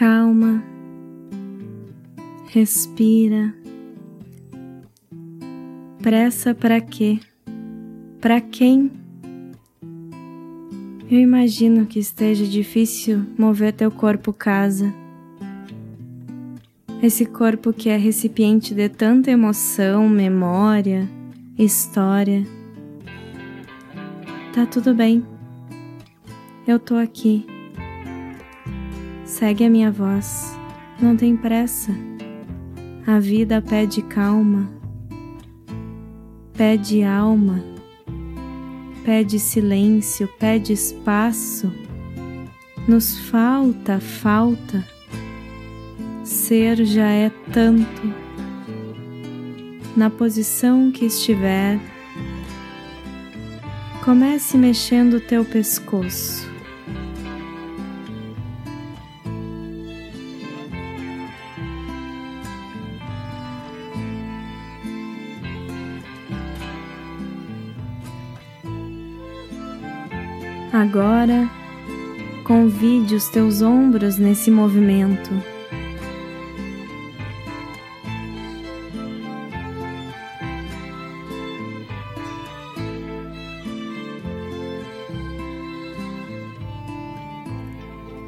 calma, respira. Pressa para quê? Para quem? Eu imagino que esteja difícil mover teu corpo casa. Esse corpo que é recipiente de tanta emoção, memória, história. Tá tudo bem. Eu tô aqui. Segue a minha voz. Não tem pressa. A vida pede calma. Pede alma. Pede silêncio, pede espaço. Nos falta, falta. Ser já é tanto. Na posição que estiver, comece mexendo o teu pescoço. Agora, convide os teus ombros nesse movimento.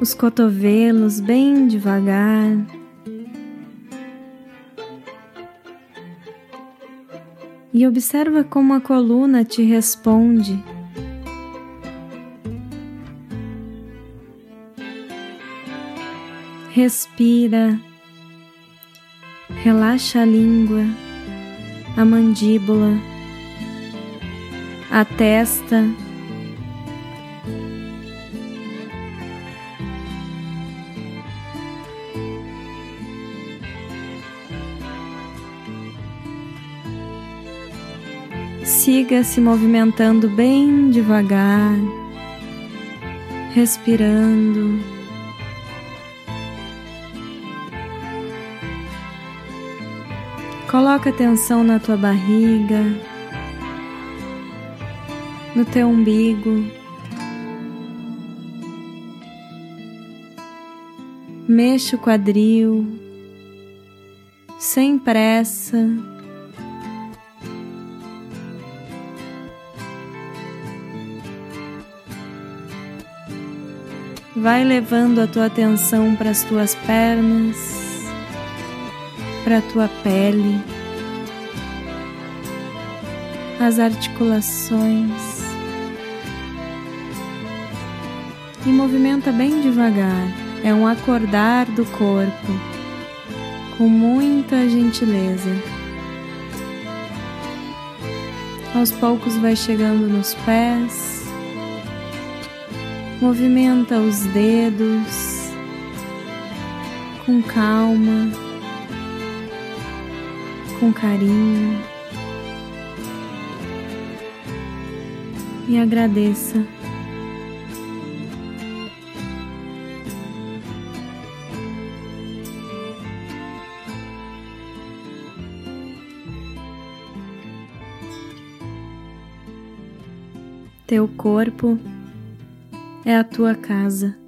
Os cotovelos bem devagar. E observa como a coluna te responde. Respira, relaxa a língua, a mandíbula, a testa. Siga se movimentando bem devagar, respirando. Coloca atenção na tua barriga, no teu umbigo. Mexa o quadril, sem pressa. Vai levando a tua atenção para as tuas pernas para a tua pele, as articulações e movimenta bem devagar. É um acordar do corpo com muita gentileza. Aos poucos vai chegando nos pés, movimenta os dedos com calma com carinho e agradeça. Teu corpo é a tua casa.